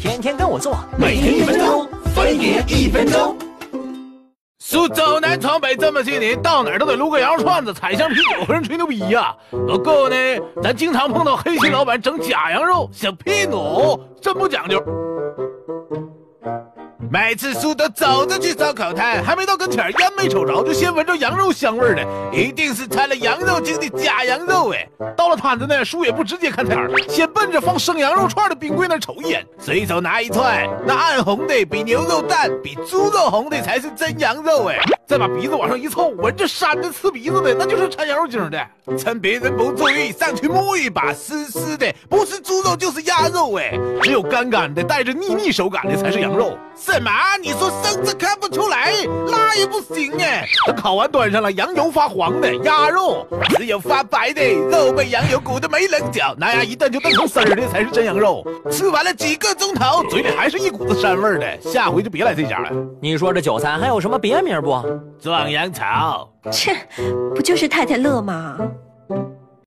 天天跟我做，每天一分钟，分别一分钟。苏州南闯北这么些年，到哪儿都得撸个羊肉串子，踩箱啤酒和人吹牛逼呀。不过呢，咱经常碰到黑心老板整假羊肉，想骗我，真不讲究。每次苏德走着去烧烤摊，还没到跟前，烟没瞅着，就先闻着羊肉香味的，一定是掺了羊肉精的假羊肉哎。到了摊子呢，叔也不直接看摊儿，先奔着放生羊肉串的冰柜那瞅一眼，随手拿一串，那暗红的比牛肉淡、比猪肉红的才是真羊肉哎。再把鼻子往上一凑，闻着膻的刺鼻子的，那就是掺羊肉精的。趁别人不注意，上去摸一把，湿湿的，不是猪肉就是鸭肉哎。只有干干的，带着腻腻手感的才是羊肉。什么？你说生子看不出来，那也不行哎。等烤完端上了，羊油发黄的鸭肉，只有发白的肉被羊油裹得没棱角，那样一炖就炖成丝儿的才是真羊肉。吃完了几个钟头，嘴里还是一股子膻味的，下回就别来这家了。你说这酒餐还有什么别名不？壮阳草。切，不就是太太乐吗？